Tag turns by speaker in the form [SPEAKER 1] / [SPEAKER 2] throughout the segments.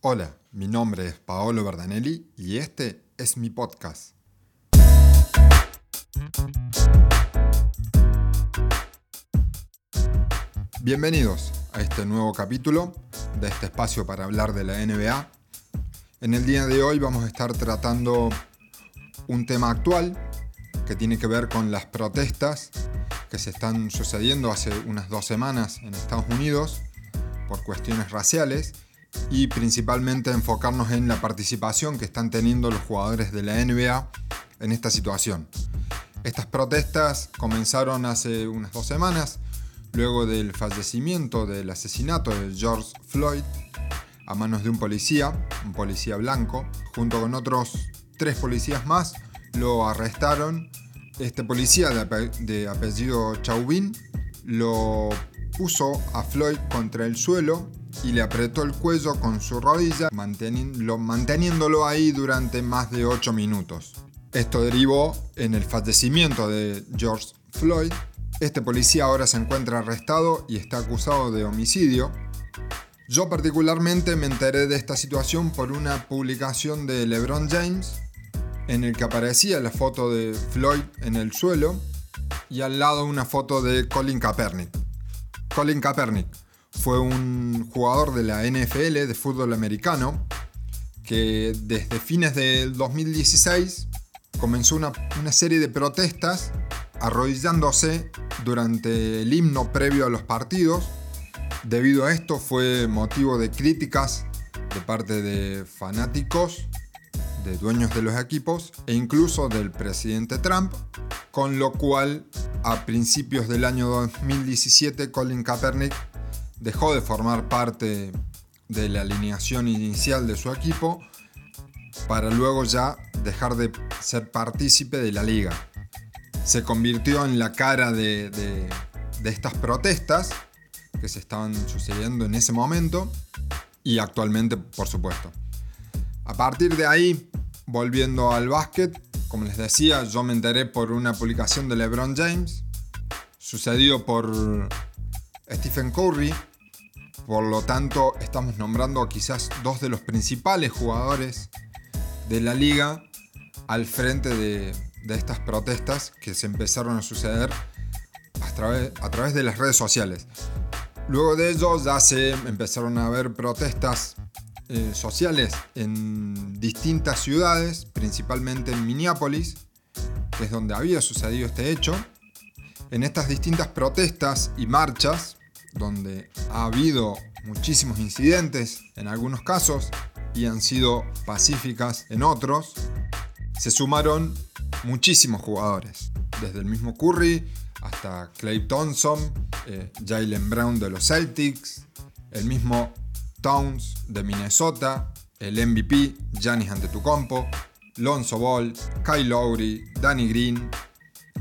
[SPEAKER 1] Hola, mi nombre es Paolo Verdanelli y este es mi podcast. Bienvenidos a este nuevo capítulo de este espacio para hablar de la NBA. En el día de hoy vamos a estar tratando un tema actual que tiene que ver con las protestas que se están sucediendo hace unas dos semanas en Estados Unidos por cuestiones raciales y principalmente enfocarnos en la participación que están teniendo los jugadores de la NBA en esta situación. Estas protestas comenzaron hace unas dos semanas, luego del fallecimiento del asesinato de George Floyd a manos de un policía, un policía blanco, junto con otros tres policías más, lo arrestaron. Este policía de, apellido Chauvin lo puso a Floyd contra el suelo y le apretó el cuello con su rodilla, manteniéndolo ahí durante más de 8 minutos. Esto derivó en el fallecimiento de George Floyd. Este policía ahora se encuentra arrestado y está acusado de homicidio. Yo particularmente me enteré de esta situación por una publicación de LeBron James en el que aparecía la foto de Floyd en el suelo y al lado una foto de Colin Kaepernick. Colin Kaepernick fue un jugador de la NFL de fútbol americano que desde fines del 2016 comenzó una, una serie de protestas arrodillándose durante el himno previo a los partidos. Debido a esto fue motivo de críticas de parte de fanáticos de dueños de los equipos e incluso del presidente Trump, con lo cual a principios del año 2017 Colin Kaepernick dejó de formar parte de la alineación inicial de su equipo para luego ya dejar de ser partícipe de la liga. Se convirtió en la cara de, de estas protestas que se estaban sucediendo en ese momento y actualmente, por supuesto. A partir de ahí, volviendo al básquet, como les decía, yo me enteré por una publicación de LeBron James, sucedido por Stephen Curry. Por lo tanto, estamos nombrando quizás dos de los principales jugadores de la liga al frente de, estas protestas que se empezaron a suceder a través, de las redes sociales. Luego de ello ya se empezaron a ver protestas eh, sociales en distintas ciudades, principalmente en Minneapolis, que es donde había sucedido este hecho. En estas distintas protestas y marchas, donde ha habido muchísimos incidentes en algunos casos y han sido pacíficas en otros, se sumaron muchísimos jugadores, desde el mismo Curry hasta Clay Thompson, eh, Jalen Brown de los Celtics, el mismo Towns de Minnesota, el MVP Giannis Antetokounmpo, Lonzo Ball, Kyle Lowry, Danny Green,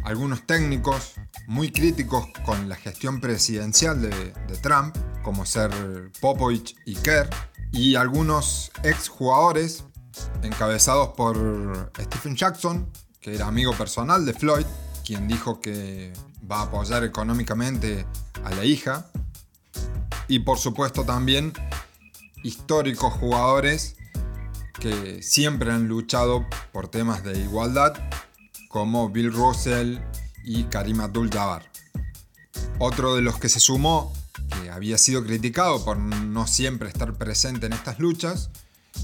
[SPEAKER 1] algunos técnicos muy críticos con la gestión presidencial de, Trump, como ser Popovich y Kerr, y algunos ex jugadores encabezados por Stephen Jackson, que era amigo personal de Floyd, quien dijo que va a apoyar económicamente a la hija, y por supuesto también históricos jugadores que siempre han luchado por temas de igualdad, como Bill Russell y Karim Abdul-Jabbar. Otro de los que se sumó, que había sido criticado por no siempre estar presente en estas luchas,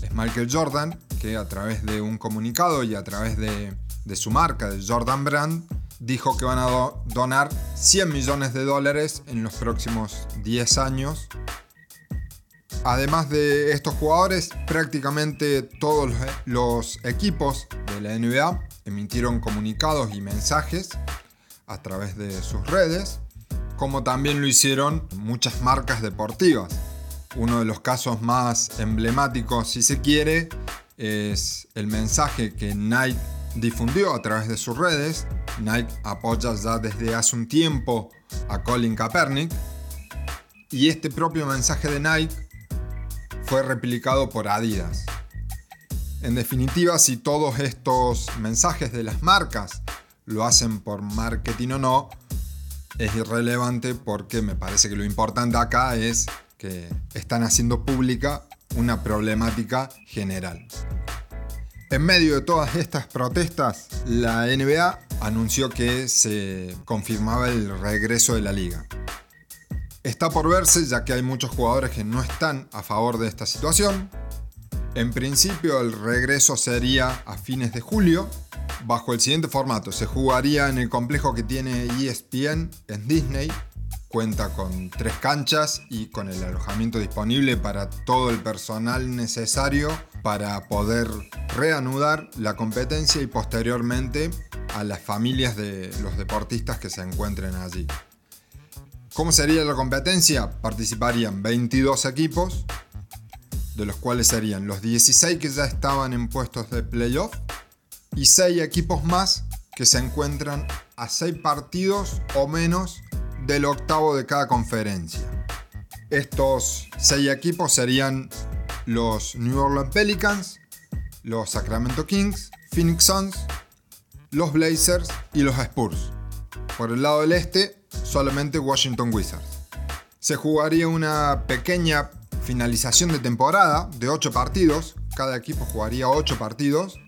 [SPEAKER 1] es Michael Jordan, que a través de un comunicado y a través de, su marca, de Jordan Brand, dijo que van a donar 100 millones de dólares en los próximos 10 años Además de estos jugadores, prácticamente todos los equipos de la NBA emitieron comunicados y mensajes a través de sus redes, como también lo hicieron muchas marcas deportivas. Uno de los casos más emblemáticos, si se quiere, es el mensaje que Nike difundió a través de sus redes. Nike apoya ya desde hace un tiempo a Colin Kaepernick. Y este propio mensaje de Nike fue replicado por Adidas. En definitiva, si todos estos mensajes de las marcas lo hacen por marketing o no, es irrelevante porque me parece que lo importante acá es que están haciendo pública una problemática general. En medio de todas estas protestas, la NBA anunció que se confirmaba el regreso de la liga. Está por verse ya que hay muchos jugadores que no están a favor de esta situación. En principio el regreso sería a fines de julio, bajo el siguiente formato. Se jugaría en el complejo que tiene ESPN en Disney. Cuenta con tres canchas y con el alojamiento disponible para todo el personal necesario para poder reanudar la competencia y posteriormente a las familias de los deportistas que se encuentren allí. ¿Cómo sería la competencia? Participarían 22 equipos, de los cuales serían los 16 que ya estaban en puestos de playoff y 6 equipos más que se encuentran a 6 partidos o menos del octavo de cada conferencia. Estos 6 equipos serían los New Orleans Pelicans, los Sacramento Kings, Phoenix Suns, los Blazers y los Spurs. Por el lado del este, solamente Washington Wizards. Se jugaría una pequeña finalización de temporada de 8 partidos, cada equipo jugaría 8 partidos,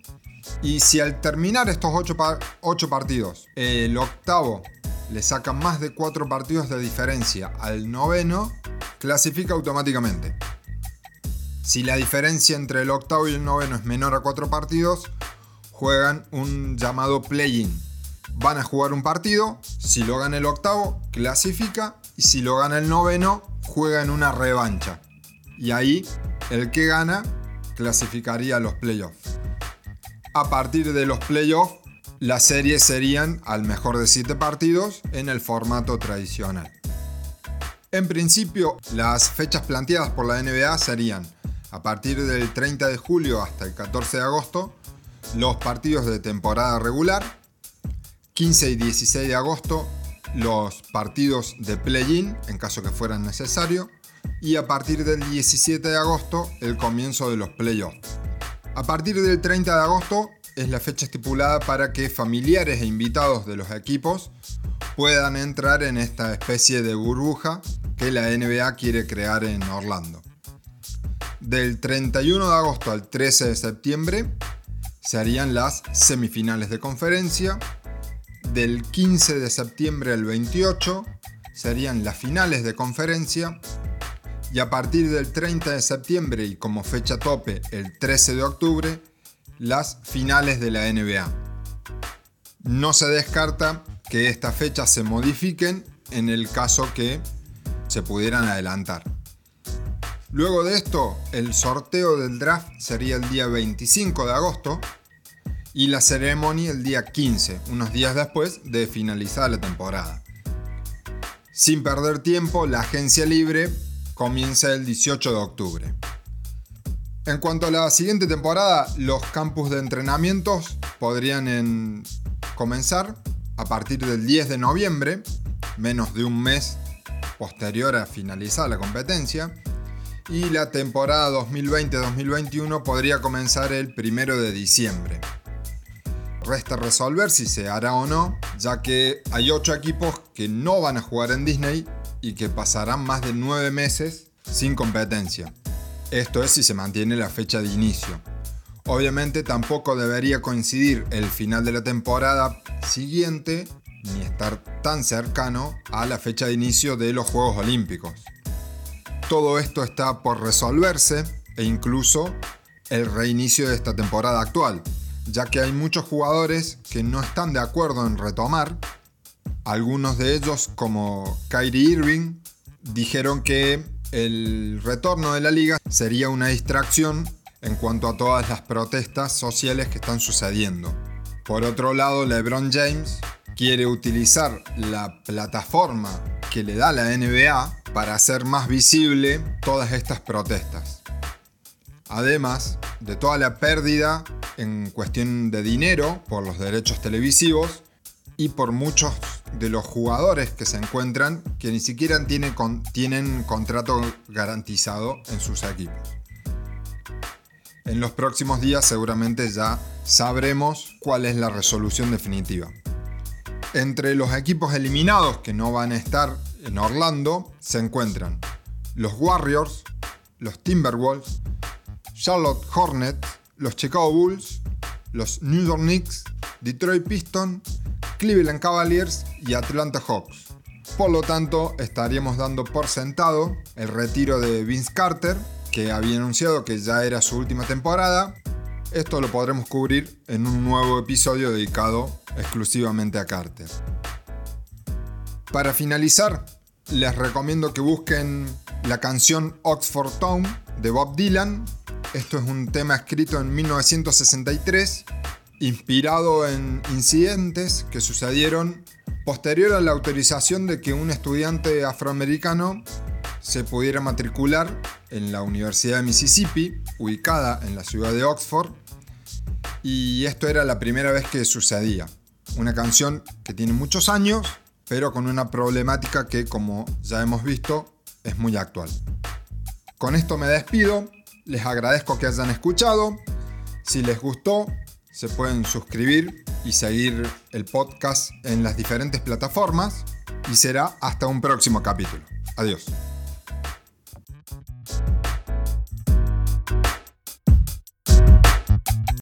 [SPEAKER 1] y si al terminar estos 8, partidos el octavo le saca más de 4 partidos de diferencia al noveno, clasifica automáticamente. Si la diferencia entre el octavo y el noveno es menor a 4 partidos, juegan un llamado play-in. Van a jugar un partido, si lo gana el octavo, clasifica, y si lo gana el noveno, juega en una revancha. Y ahí, el que gana, clasificaría a los playoffs. A partir de los playoffs, las series serían al mejor de 7 partidos en el formato tradicional. En principio, las fechas planteadas por la NBA serían a partir del 30 de julio hasta el 14 de agosto, los partidos de temporada regular, 15 y 16 de agosto, los partidos de play-in en caso que fueran necesario, y a partir del 17 de agosto el comienzo de los playoffs. A partir del 30 de agosto es la fecha estipulada para que familiares e invitados de los equipos puedan entrar en esta especie de burbuja que la NBA quiere crear en Orlando. Del 31 de agosto al 13 de septiembre se harían las semifinales de conferencia. Del 15 de septiembre al 28 serían las finales de conferencia. Y a partir del 30 de septiembre y como fecha tope el 13 de octubre, las finales de la NBA. No se descarta que estas fechas se modifiquen en el caso que se pudieran adelantar. Luego de esto, el sorteo del draft sería el día 25 de agosto y la ceremonia el día 15, unos días después de finalizar la temporada. Sin perder tiempo, la agencia libre comienza el 18 de octubre. En cuanto a la siguiente temporada, los campus de entrenamientos podrían comenzar a partir del 10 de noviembre, menos de un mes posterior a finalizar la competencia, y la temporada 2020-2021 podría comenzar el 1 de diciembre. Resta resolver si se hará o no, ya que hay 8 equipos que no van a jugar en Disney y que pasarán más de 9 meses sin competencia. Esto es si se mantiene la fecha de inicio. Obviamente tampoco debería coincidir el final de la temporada siguiente ni estar tan cercano a la fecha de inicio de los Juegos Olímpicos. Todo esto está por resolverse e incluso el reinicio de esta temporada actual, ya que hay muchos jugadores que no están de acuerdo en retomar. Algunos de ellos, como Kyrie Irving, dijeron que el retorno de la liga sería una distracción en cuanto a todas las protestas sociales que están sucediendo. Por otro lado, LeBron James quiere utilizar la plataforma que le da la NBA para hacer más visible todas estas protestas. Además de toda la pérdida en cuestión de dinero por los derechos televisivos y por muchos de los jugadores que se encuentran que ni siquiera tienen, tienen contrato garantizado en sus equipos. En los próximos días seguramente ya sabremos cuál es la resolución definitiva. Entre los equipos eliminados que no van a estar en Orlando se encuentran los Warriors, los Timberwolves, Charlotte Hornets, los Chicago Bulls, los New York Knicks, Detroit Pistons, Cleveland Cavaliers y Atlanta Hawks. Por lo tanto, estaríamos dando por sentado el retiro de Vince Carter, que había anunciado que ya era su última temporada. Esto lo podremos cubrir en un nuevo episodio dedicado exclusivamente a Carter. Para finalizar, les recomiendo que busquen la canción Oxford Town de Bob Dylan. Esto es un tema escrito en 1963, inspirado en incidentes que sucedieron posterior a la autorización de que un estudiante afroamericano se pudiera matricular en la Universidad de Mississippi, ubicada en la ciudad de Oxford, y esto era la primera vez que sucedía. Una canción que tiene muchos años, pero con una problemática que, como ya hemos visto, es muy actual. Con esto me despido, les agradezco que hayan escuchado, si les gustó, se pueden suscribir y seguir el podcast en las diferentes plataformas y será hasta un próximo capítulo. Adiós.